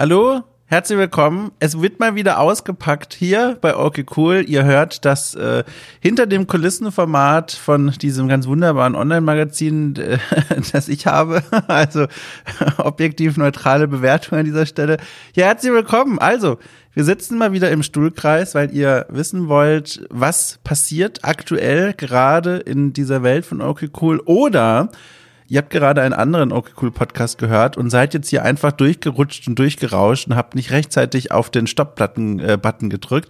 Hallo, herzlich willkommen. Es wird mal wieder ausgepackt hier bei Okay Cool. Ihr hört das äh, hinter dem Kulissenformat von diesem ganz wunderbaren Online-Magazin, äh, das ich habe. Also objektiv neutrale Bewertung an dieser Stelle. Ja, herzlich willkommen. Also, wir sitzen mal wieder im Stuhlkreis, weil ihr wissen wollt, was passiert aktuell gerade in dieser Welt von Okay Cool oder Ihr habt gerade einen anderen Okay Cool Podcast gehört und seid jetzt hier einfach durchgerutscht und durchgerauscht und habt nicht rechtzeitig auf den Stopp-Button gedrückt.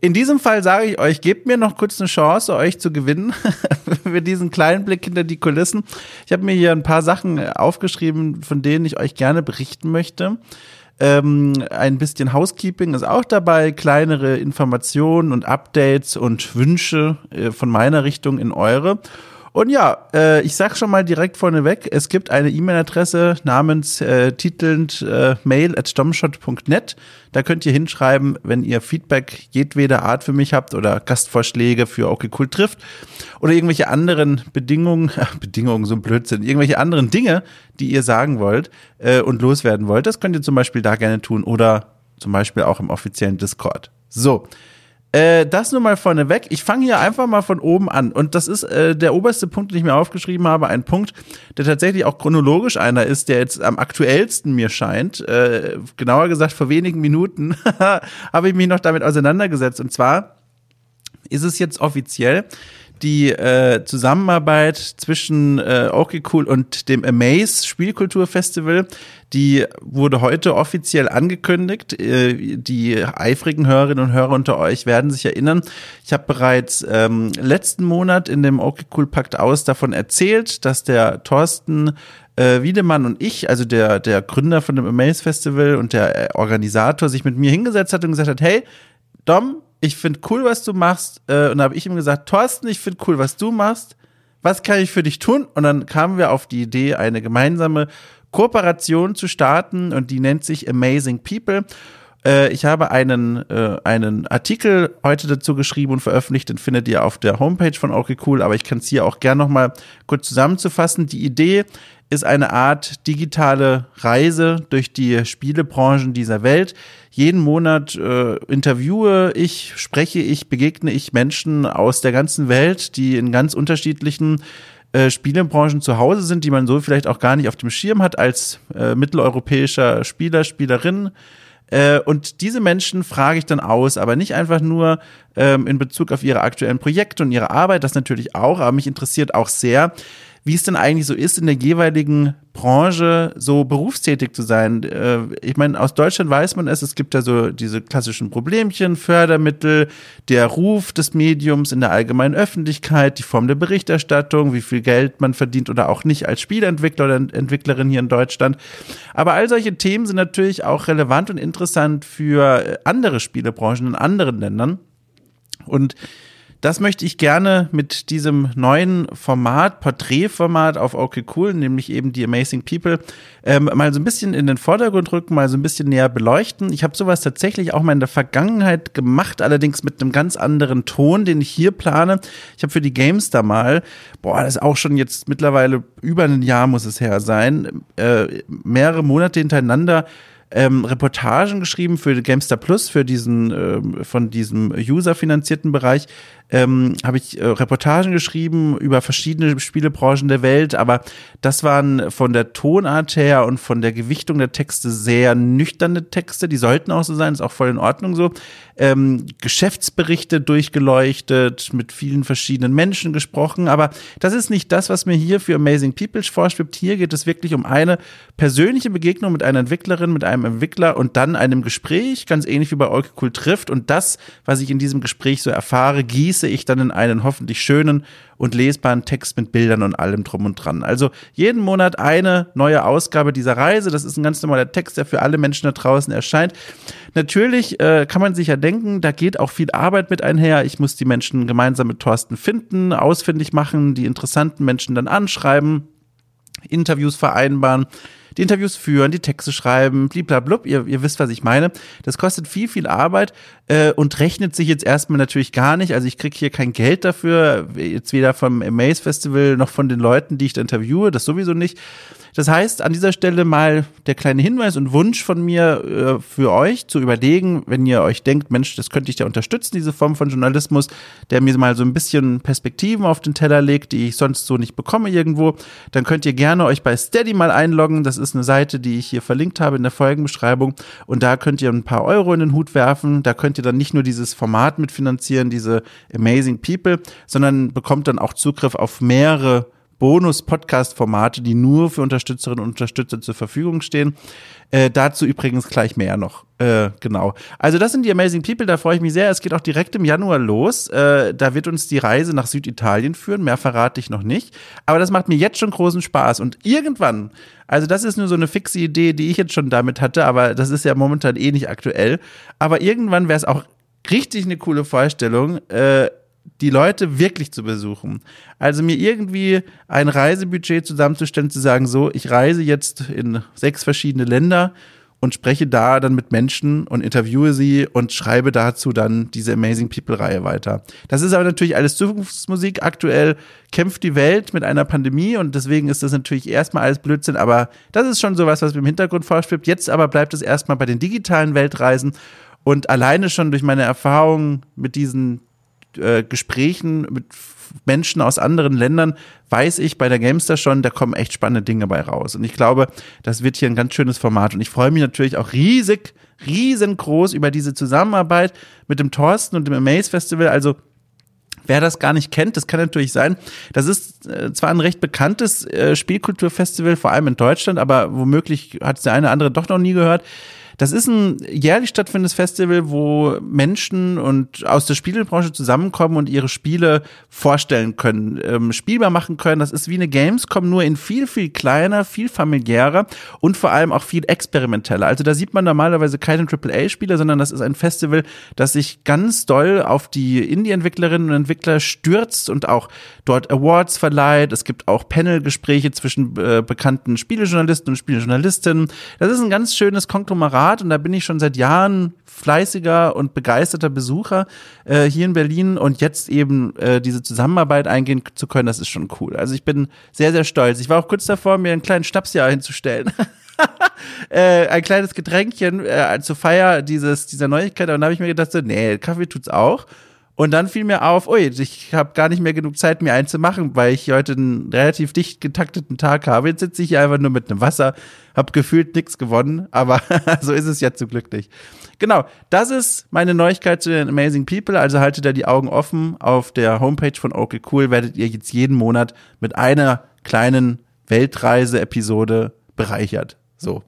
In diesem Fall sage ich euch, gebt mir noch kurz eine Chance, euch zu gewinnen für diesen kleinen Blick hinter die Kulissen. Ich habe mir hier ein paar Sachen aufgeschrieben, von denen ich euch gerne berichten möchte. Ähm, ein bisschen Housekeeping ist auch dabei, kleinere Informationen und Updates und Wünsche äh, von meiner Richtung in eure. Und ja, äh, ich sag schon mal direkt vorneweg, es gibt eine E-Mail-Adresse namens äh, titelnd äh, mail at stomshot.net. Da könnt ihr hinschreiben, wenn ihr Feedback jedweder Art für mich habt oder Gastvorschläge für Okay Cool trifft oder irgendwelche anderen Bedingungen, Bedingungen, so ein Blödsinn, irgendwelche anderen Dinge, die ihr sagen wollt äh, und loswerden wollt. Das könnt ihr zum Beispiel da gerne tun oder zum Beispiel auch im offiziellen Discord. So. Äh, das nur mal vorneweg. Ich fange hier einfach mal von oben an. Und das ist äh, der oberste Punkt, den ich mir aufgeschrieben habe. Ein Punkt, der tatsächlich auch chronologisch einer ist, der jetzt am aktuellsten mir scheint. Äh, genauer gesagt, vor wenigen Minuten habe ich mich noch damit auseinandergesetzt. Und zwar ist es jetzt offiziell, die äh, Zusammenarbeit zwischen äh, Okay Cool und dem Amaze Spielkulturfestival, die wurde heute offiziell angekündigt. Äh, die eifrigen Hörerinnen und Hörer unter euch werden sich erinnern. Ich habe bereits ähm, letzten Monat in dem Okay Cool Pakt aus davon erzählt, dass der Thorsten äh, Wiedemann und ich, also der, der Gründer von dem Amaze Festival und der äh, Organisator, sich mit mir hingesetzt hat und gesagt hat, hey, Dom, ich finde cool, was du machst. Äh, und da habe ich ihm gesagt, Thorsten, ich finde cool, was du machst. Was kann ich für dich tun? Und dann kamen wir auf die Idee, eine gemeinsame Kooperation zu starten und die nennt sich Amazing People. Äh, ich habe einen, äh, einen Artikel heute dazu geschrieben und veröffentlicht, den findet ihr auf der Homepage von Okay Cool, aber ich kann es hier auch gerne nochmal kurz zusammenzufassen. Die Idee ist eine Art digitale Reise durch die Spielebranchen dieser Welt. Jeden Monat äh, interviewe ich, spreche ich, begegne ich Menschen aus der ganzen Welt, die in ganz unterschiedlichen äh, Spielebranchen zu Hause sind, die man so vielleicht auch gar nicht auf dem Schirm hat als äh, mitteleuropäischer Spieler, Spielerin. Äh, und diese Menschen frage ich dann aus, aber nicht einfach nur ähm, in Bezug auf ihre aktuellen Projekte und ihre Arbeit, das natürlich auch, aber mich interessiert auch sehr, wie es denn eigentlich so ist, in der jeweiligen Branche so berufstätig zu sein. Äh, ich meine, aus Deutschland weiß man es, es gibt ja so diese klassischen Problemchen, Fördermittel, der Ruf des Mediums in der allgemeinen Öffentlichkeit, die Form der Berichterstattung, wie viel Geld man verdient oder auch nicht als Spielentwickler oder Entwicklerin hier in Deutschland. Aber all solche Themen sind natürlich auch relevant und interessant für andere Spielebranchen in anderen Ländern. Und das möchte ich gerne mit diesem neuen Format, Porträtformat auf OK Cool, nämlich eben die Amazing People, ähm, mal so ein bisschen in den Vordergrund rücken, mal so ein bisschen näher beleuchten. Ich habe sowas tatsächlich auch mal in der Vergangenheit gemacht, allerdings mit einem ganz anderen Ton, den ich hier plane. Ich habe für die Games da mal, boah, das ist auch schon jetzt mittlerweile über ein Jahr muss es her sein, äh, mehrere Monate hintereinander ähm, Reportagen geschrieben für Gamestar Plus, für diesen ähm, von diesem user-finanzierten Bereich, ähm, habe ich äh, Reportagen geschrieben über verschiedene Spielebranchen der Welt, aber das waren von der Tonart her und von der Gewichtung der Texte sehr nüchterne Texte, die sollten auch so sein, ist auch voll in Ordnung so. Ähm, Geschäftsberichte durchgeleuchtet, mit vielen verschiedenen Menschen gesprochen, aber das ist nicht das, was mir hier für Amazing People vorschwebt. Hier geht es wirklich um eine persönliche Begegnung mit einer Entwicklerin, mit einem Entwickler und dann einem Gespräch, ganz ähnlich wie bei Euke Cool trifft und das, was ich in diesem Gespräch so erfahre, gieße gieße ich dann in einen hoffentlich schönen und lesbaren Text mit Bildern und allem drum und dran. Also jeden Monat eine neue Ausgabe dieser Reise. Das ist ein ganz normaler Text, der für alle Menschen da draußen erscheint. Natürlich äh, kann man sich ja denken, da geht auch viel Arbeit mit einher. Ich muss die Menschen gemeinsam mit Thorsten finden, ausfindig machen, die interessanten Menschen dann anschreiben, Interviews vereinbaren die Interviews führen, die Texte schreiben, bliblablub, ihr, ihr wisst, was ich meine. Das kostet viel, viel Arbeit äh, und rechnet sich jetzt erstmal natürlich gar nicht. Also ich kriege hier kein Geld dafür, jetzt weder vom Amaze Festival noch von den Leuten, die ich da interviewe, das sowieso nicht. Das heißt, an dieser Stelle mal der kleine Hinweis und Wunsch von mir äh, für euch zu überlegen, wenn ihr euch denkt, Mensch, das könnte ich ja unterstützen, diese Form von Journalismus, der mir mal so ein bisschen Perspektiven auf den Teller legt, die ich sonst so nicht bekomme irgendwo, dann könnt ihr gerne euch bei Steady mal einloggen. Das ist eine Seite, die ich hier verlinkt habe in der Folgenbeschreibung. Und da könnt ihr ein paar Euro in den Hut werfen. Da könnt ihr dann nicht nur dieses Format mitfinanzieren, diese Amazing People, sondern bekommt dann auch Zugriff auf mehrere Bonus-Podcast-Formate, die nur für Unterstützerinnen und Unterstützer zur Verfügung stehen. Äh, dazu übrigens gleich mehr noch. Äh, genau. Also das sind die Amazing People, da freue ich mich sehr. Es geht auch direkt im Januar los. Äh, da wird uns die Reise nach Süditalien führen. Mehr verrate ich noch nicht. Aber das macht mir jetzt schon großen Spaß. Und irgendwann, also das ist nur so eine fixe Idee, die ich jetzt schon damit hatte, aber das ist ja momentan eh nicht aktuell. Aber irgendwann wäre es auch richtig eine coole Vorstellung, äh, die Leute wirklich zu besuchen. Also mir irgendwie ein Reisebudget zusammenzustellen, zu sagen, so, ich reise jetzt in sechs verschiedene Länder und spreche da dann mit Menschen und interviewe sie und schreibe dazu dann diese Amazing People-Reihe weiter. Das ist aber natürlich alles Zukunftsmusik. Aktuell kämpft die Welt mit einer Pandemie und deswegen ist das natürlich erstmal alles Blödsinn, aber das ist schon sowas, was mir im Hintergrund vorschwebt. Jetzt aber bleibt es erstmal bei den digitalen Weltreisen und alleine schon durch meine Erfahrungen mit diesen äh, Gesprächen mit Menschen aus anderen Ländern weiß ich bei der Gamester schon, da kommen echt spannende Dinge bei raus. Und ich glaube, das wird hier ein ganz schönes Format. Und ich freue mich natürlich auch riesig, riesengroß über diese Zusammenarbeit mit dem Thorsten und dem Amaze Festival. Also Wer das gar nicht kennt, das kann natürlich sein. Das ist äh, zwar ein recht bekanntes äh, Spielkulturfestival, vor allem in Deutschland, aber womöglich hat es der eine oder andere doch noch nie gehört. Das ist ein jährlich stattfindendes Festival, wo Menschen und aus der Spielebranche zusammenkommen und ihre Spiele vorstellen können, ähm, spielbar machen können. Das ist wie eine Gamescom, nur in viel, viel kleiner, viel familiärer und vor allem auch viel experimenteller. Also da sieht man normalerweise keine AAA-Spiele, sondern das ist ein Festival, das sich ganz doll auf die Indie-Entwicklerinnen und Entwickler stürzt und auch dort Awards verleiht. Es gibt auch Panelgespräche zwischen äh, bekannten Spielejournalisten und Spielejournalistinnen. Das ist ein ganz schönes Konglomerat Format und da bin ich schon seit Jahren fleißiger und begeisterter Besucher äh, hier in Berlin und jetzt eben äh, diese Zusammenarbeit eingehen zu können, das ist schon cool. Also ich bin sehr, sehr stolz. Ich war auch kurz davor, mir einen kleinen Schnapsjahr hinzustellen. äh, ein kleines Getränkchen äh, zur Feier dieses, dieser Neuigkeit. Und dann habe ich mir gedacht, so, nee, Kaffee tut's auch. Und dann fiel mir auf, ui, ich habe gar nicht mehr genug Zeit, mir einen zu machen, weil ich heute einen relativ dicht getakteten Tag habe. Jetzt sitze ich hier einfach nur mit einem Wasser, habe gefühlt nichts gewonnen, aber so ist es ja zu glücklich. Genau, das ist meine Neuigkeit zu den Amazing People. Also haltet da die Augen offen. Auf der Homepage von Okay Cool werdet ihr jetzt jeden Monat mit einer kleinen Weltreise-Episode bereichert. So.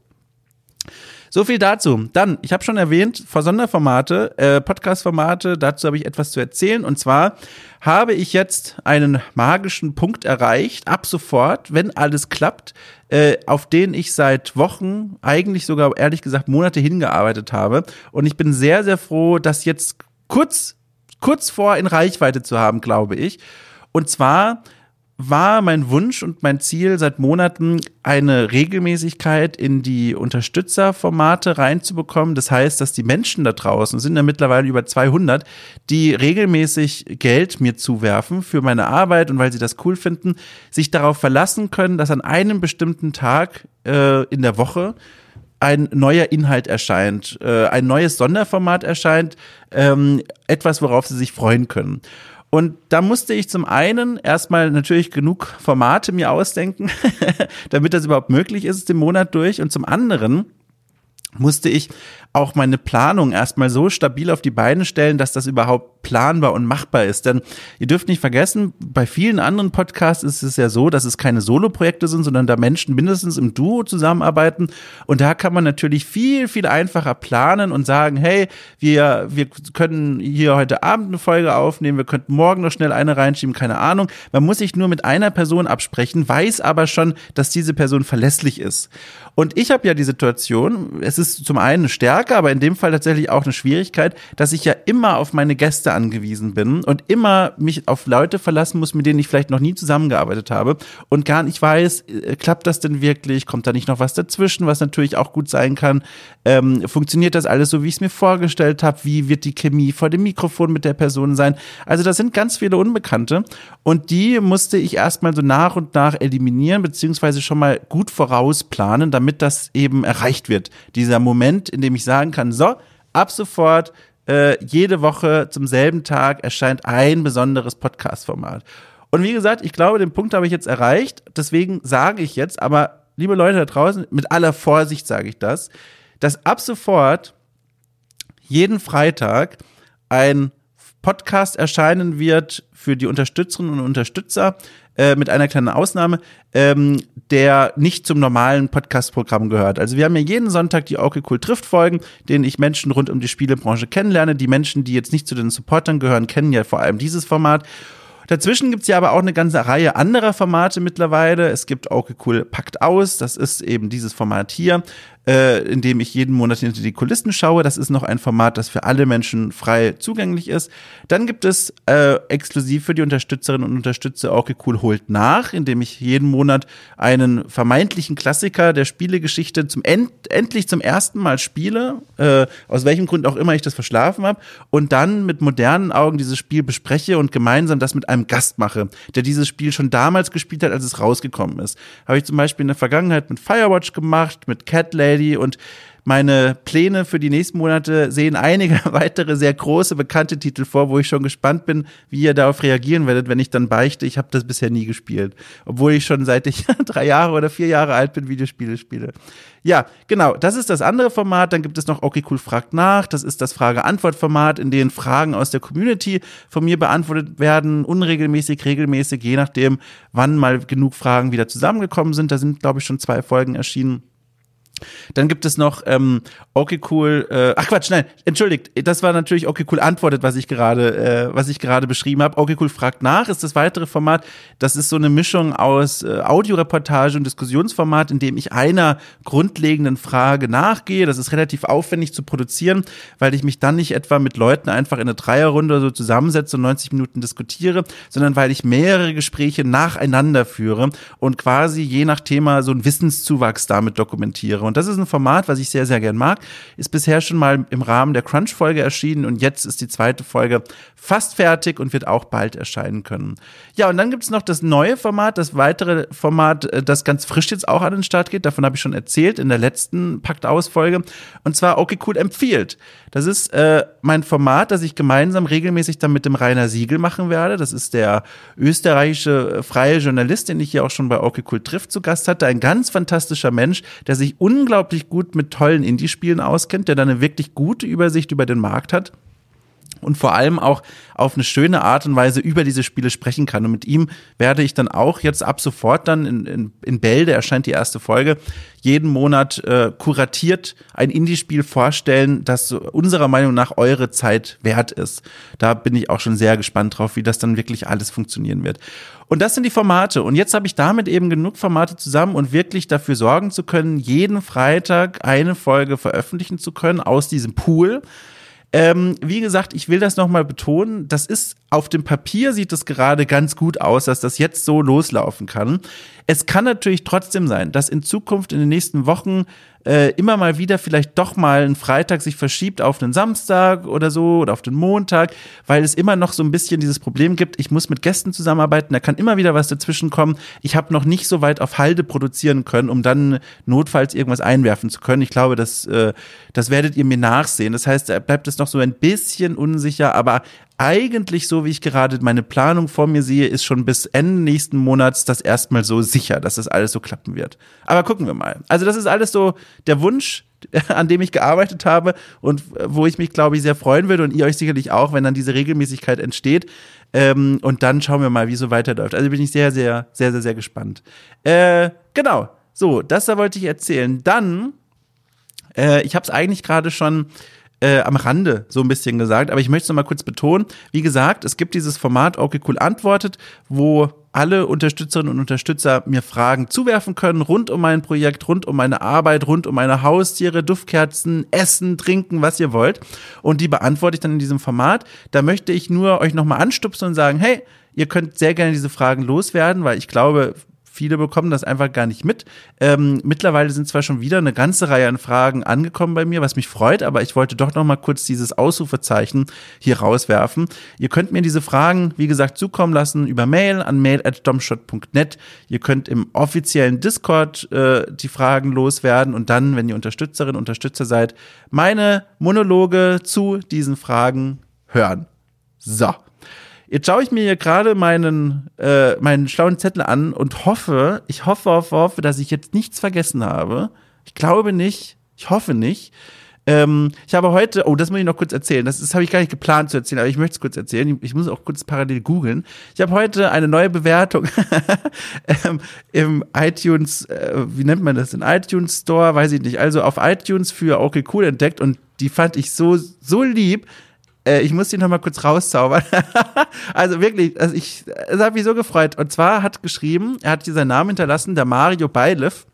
So viel dazu. Dann, ich habe schon erwähnt, vor Sonderformate, äh, Podcast-Formate, dazu habe ich etwas zu erzählen. Und zwar habe ich jetzt einen magischen Punkt erreicht, ab sofort, wenn alles klappt, äh, auf den ich seit Wochen, eigentlich sogar ehrlich gesagt Monate hingearbeitet habe. Und ich bin sehr, sehr froh, das jetzt kurz, kurz vor in Reichweite zu haben, glaube ich. Und zwar war mein Wunsch und mein Ziel seit Monaten, eine Regelmäßigkeit in die Unterstützerformate reinzubekommen. Das heißt, dass die Menschen da draußen, sind ja mittlerweile über 200, die regelmäßig Geld mir zuwerfen für meine Arbeit und weil sie das cool finden, sich darauf verlassen können, dass an einem bestimmten Tag äh, in der Woche ein neuer Inhalt erscheint, äh, ein neues Sonderformat erscheint, ähm, etwas, worauf sie sich freuen können. Und da musste ich zum einen erstmal natürlich genug Formate mir ausdenken, damit das überhaupt möglich ist, den Monat durch. Und zum anderen musste ich auch meine Planung erstmal so stabil auf die Beine stellen, dass das überhaupt planbar und machbar ist. Denn ihr dürft nicht vergessen, bei vielen anderen Podcasts ist es ja so, dass es keine Solo-Projekte sind, sondern da Menschen mindestens im Duo zusammenarbeiten. Und da kann man natürlich viel, viel einfacher planen und sagen, hey, wir, wir können hier heute Abend eine Folge aufnehmen, wir könnten morgen noch schnell eine reinschieben, keine Ahnung. Man muss sich nur mit einer Person absprechen, weiß aber schon, dass diese Person verlässlich ist. Und ich habe ja die Situation, es ist zum einen eine Stärke, aber in dem Fall tatsächlich auch eine Schwierigkeit, dass ich ja immer auf meine Gäste Gäste angewiesen bin und immer mich auf Leute verlassen muss, mit denen ich vielleicht noch nie zusammengearbeitet habe und gar nicht weiß, äh, klappt das denn wirklich, kommt da nicht noch was dazwischen, was natürlich auch gut sein kann, ähm, funktioniert das alles so, wie ich es mir vorgestellt habe, wie wird die Chemie vor dem Mikrofon mit der Person sein. Also das sind ganz viele Unbekannte und die musste ich erstmal so nach und nach eliminieren, beziehungsweise schon mal gut vorausplanen, damit das eben erreicht wird. Dieser Moment, in dem ich sagen kann, so, ab sofort äh, jede Woche zum selben Tag erscheint ein besonderes Podcast-Format. Und wie gesagt, ich glaube, den Punkt habe ich jetzt erreicht. Deswegen sage ich jetzt, aber liebe Leute da draußen, mit aller Vorsicht sage ich das, dass ab sofort jeden Freitag ein Podcast erscheinen wird für die Unterstützerinnen und Unterstützer äh, mit einer kleinen Ausnahme, ähm, der nicht zum normalen Podcast-Programm gehört. Also wir haben ja jeden Sonntag die Okay Cool trifft Folgen, denen ich Menschen rund um die Spielebranche kennenlerne. Die Menschen, die jetzt nicht zu den Supportern gehören, kennen ja vor allem dieses Format. Dazwischen gibt's ja aber auch eine ganze Reihe anderer Formate mittlerweile. Es gibt Okay Cool Packt aus, das ist eben dieses Format hier äh, in dem ich jeden Monat hinter die Kulissen schaue. Das ist noch ein Format, das für alle Menschen frei zugänglich ist. Dann gibt es äh, exklusiv für die Unterstützerinnen und Unterstützer Okay Cool holt nach, in dem ich jeden Monat einen vermeintlichen Klassiker der Spielegeschichte zum end endlich zum ersten Mal spiele, äh, aus welchem Grund auch immer ich das verschlafen habe, und dann mit modernen Augen dieses Spiel bespreche und gemeinsam das mit einem Gast mache, der dieses Spiel schon damals gespielt hat, als es rausgekommen ist. Habe ich zum Beispiel in der Vergangenheit mit Firewatch gemacht, mit Cat Lady, Lady und meine Pläne für die nächsten Monate sehen einige weitere sehr große bekannte Titel vor, wo ich schon gespannt bin, wie ihr darauf reagieren werdet, wenn ich dann beichte, ich habe das bisher nie gespielt, obwohl ich schon seit ich drei Jahre oder vier Jahre alt bin Videospiele spiele. Ja, genau, das ist das andere Format. Dann gibt es noch Okay Cool fragt nach. Das ist das Frage-Antwort-Format, in dem Fragen aus der Community von mir beantwortet werden, unregelmäßig, regelmäßig, je nachdem, wann mal genug Fragen wieder zusammengekommen sind. Da sind, glaube ich, schon zwei Folgen erschienen. Dann gibt es noch ähm, okay cool. Äh, ach Quatsch, nein, entschuldigt. Das war natürlich okay cool antwortet, was ich gerade, äh, was ich gerade beschrieben habe. Okay cool fragt nach ist das weitere Format. Das ist so eine Mischung aus äh, Audioreportage und Diskussionsformat, in dem ich einer grundlegenden Frage nachgehe. Das ist relativ aufwendig zu produzieren, weil ich mich dann nicht etwa mit Leuten einfach in eine Dreierrunde so zusammensetze und 90 Minuten diskutiere, sondern weil ich mehrere Gespräche nacheinander führe und quasi je nach Thema so einen Wissenszuwachs damit dokumentiere. Und das ist ein Format, was ich sehr, sehr gern mag. Ist bisher schon mal im Rahmen der Crunch-Folge erschienen und jetzt ist die zweite Folge fast fertig und wird auch bald erscheinen können. Ja, und dann gibt es noch das neue Format, das weitere Format, äh, das ganz frisch jetzt auch an den Start geht. Davon habe ich schon erzählt in der letzten Pakt-Aus-Folge. Und zwar Okay Cool empfiehlt. Das ist äh, mein Format, das ich gemeinsam regelmäßig dann mit dem Rainer Siegel machen werde. Das ist der österreichische äh, freie Journalist, den ich hier auch schon bei Okay Cool trifft zu Gast hatte. Ein ganz fantastischer Mensch, der sich unglaublich gut mit tollen Indie-Spielen auskennt, der da eine wirklich gute Übersicht über den Markt hat und vor allem auch auf eine schöne Art und Weise über diese Spiele sprechen kann. Und mit ihm werde ich dann auch jetzt ab sofort dann in, in, in Bälde erscheint die erste Folge, jeden Monat äh, kuratiert ein Indie-Spiel vorstellen, das unserer Meinung nach eure Zeit wert ist. Da bin ich auch schon sehr gespannt drauf, wie das dann wirklich alles funktionieren wird. Und das sind die Formate. Und jetzt habe ich damit eben genug Formate zusammen und wirklich dafür sorgen zu können, jeden Freitag eine Folge veröffentlichen zu können aus diesem Pool. Ähm, wie gesagt, ich will das nochmal betonen. Das ist auf dem Papier sieht es gerade ganz gut aus, dass das jetzt so loslaufen kann. Es kann natürlich trotzdem sein, dass in Zukunft in den nächsten Wochen äh, immer mal wieder vielleicht doch mal ein Freitag sich verschiebt auf einen Samstag oder so oder auf den Montag, weil es immer noch so ein bisschen dieses Problem gibt, ich muss mit Gästen zusammenarbeiten, da kann immer wieder was dazwischen kommen. Ich habe noch nicht so weit auf Halde produzieren können, um dann notfalls irgendwas einwerfen zu können. Ich glaube, das, äh, das werdet ihr mir nachsehen. Das heißt, da bleibt es noch so ein bisschen unsicher, aber eigentlich, so wie ich gerade meine Planung vor mir sehe, ist schon bis Ende nächsten Monats das erstmal so sicher, dass das alles so klappen wird. Aber gucken wir mal. Also das ist alles so der Wunsch, an dem ich gearbeitet habe und wo ich mich, glaube ich, sehr freuen würde und ihr euch sicherlich auch, wenn dann diese Regelmäßigkeit entsteht. Ähm, und dann schauen wir mal, wie es so weiterläuft. Also bin ich sehr, sehr, sehr, sehr, sehr gespannt. Äh, genau. So, das da wollte ich erzählen. Dann, äh, ich habe es eigentlich gerade schon äh, am Rande so ein bisschen gesagt, aber ich möchte es noch mal kurz betonen. Wie gesagt, es gibt dieses Format Okay Cool antwortet, wo alle Unterstützerinnen und Unterstützer mir Fragen zuwerfen können rund um mein Projekt, rund um meine Arbeit, rund um meine Haustiere, Duftkerzen, Essen, Trinken, was ihr wollt. Und die beantworte ich dann in diesem Format. Da möchte ich nur euch nochmal anstupsen und sagen, hey, ihr könnt sehr gerne diese Fragen loswerden, weil ich glaube, Viele bekommen das einfach gar nicht mit. Ähm, mittlerweile sind zwar schon wieder eine ganze Reihe an Fragen angekommen bei mir, was mich freut, aber ich wollte doch noch mal kurz dieses Ausrufezeichen hier rauswerfen. Ihr könnt mir diese Fragen, wie gesagt, zukommen lassen über Mail an mail@domshot.net. Ihr könnt im offiziellen Discord äh, die Fragen loswerden und dann, wenn ihr Unterstützerin, Unterstützer seid, meine Monologe zu diesen Fragen hören. So. Jetzt schaue ich mir hier gerade meinen, äh, meinen schlauen Zettel an und hoffe, ich hoffe, hoffe, hoffe, dass ich jetzt nichts vergessen habe. Ich glaube nicht. Ich hoffe nicht. Ähm, ich habe heute, oh, das muss ich noch kurz erzählen. Das, das habe ich gar nicht geplant zu erzählen, aber ich möchte es kurz erzählen. Ich muss auch kurz parallel googeln. Ich habe heute eine neue Bewertung ähm, im iTunes, äh, wie nennt man das, in iTunes Store, weiß ich nicht. Also auf iTunes für okay cool entdeckt und die fand ich so so lieb äh, ich muss die noch mal kurz rauszaubern. also wirklich, also ich, es hat mich so gefreut. Und zwar hat geschrieben, er hat hier seinen Namen hinterlassen, der Mario Beiliff.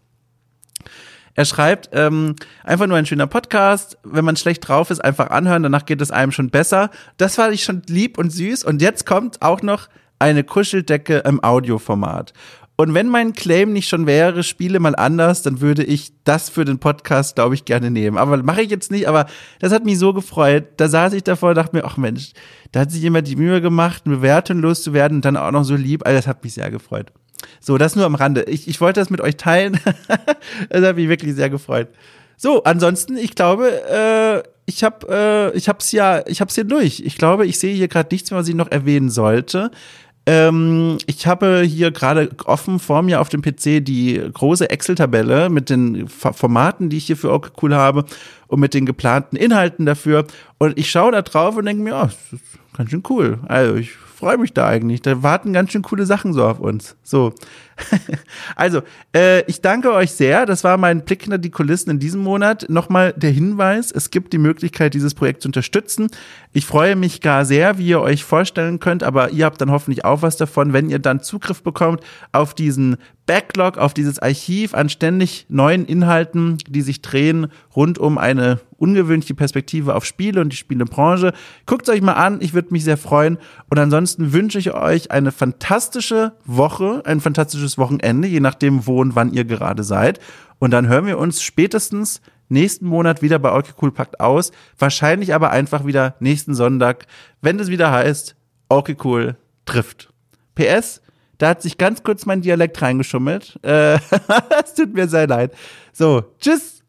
Er schreibt, ähm, einfach nur ein schöner Podcast. Wenn man schlecht drauf ist, einfach anhören, danach geht es einem schon besser. Das fand ich schon lieb und süß. Und jetzt kommt auch noch eine Kuscheldecke im Audioformat. Und wenn mein Claim nicht schon wäre, spiele mal anders, dann würde ich das für den Podcast, glaube ich, gerne nehmen. Aber mache ich jetzt nicht, aber das hat mich so gefreut. Da saß ich davor und dachte mir, ach Mensch, da hat sich jemand die Mühe gemacht, eine Bewertung loszuwerden und dann auch noch so lieb. Also das hat mich sehr gefreut. So, das nur am Rande. Ich, ich wollte das mit euch teilen. das hat mich wirklich sehr gefreut. So, ansonsten, ich glaube, äh, ich habe äh, ich hab's ja, ich hab's hier durch. Ich glaube, ich sehe hier gerade nichts was ich noch erwähnen sollte. Ähm, ich habe hier gerade offen vor mir auf dem PC die große Excel-Tabelle mit den Formaten, die ich hier für okay cool habe und mit den geplanten Inhalten dafür. Und ich schaue da drauf und denke mir, oh, das ist ganz schön cool. Also ich freue mich da eigentlich. Da warten ganz schön coole Sachen so auf uns. So. also, äh, ich danke euch sehr. Das war mein Blick hinter die Kulissen in diesem Monat. Nochmal der Hinweis, es gibt die Möglichkeit, dieses Projekt zu unterstützen. Ich freue mich gar sehr, wie ihr euch vorstellen könnt, aber ihr habt dann hoffentlich auch was davon, wenn ihr dann Zugriff bekommt auf diesen Backlog, auf dieses Archiv an ständig neuen Inhalten, die sich drehen rund um eine ungewöhnliche Perspektive auf Spiele und die Spielebranche. Guckt es euch mal an, ich würde mich sehr freuen. Und ansonsten wünsche ich euch eine fantastische Woche, ein fantastisches Wochenende, je nachdem, wo und wann ihr gerade seid. Und dann hören wir uns spätestens nächsten Monat wieder bei Orky Cool Packt aus. Wahrscheinlich aber einfach wieder nächsten Sonntag, wenn es wieder heißt, Orky Cool trifft. PS, da hat sich ganz kurz mein Dialekt reingeschummelt. Äh, es tut mir sehr leid. So, tschüss.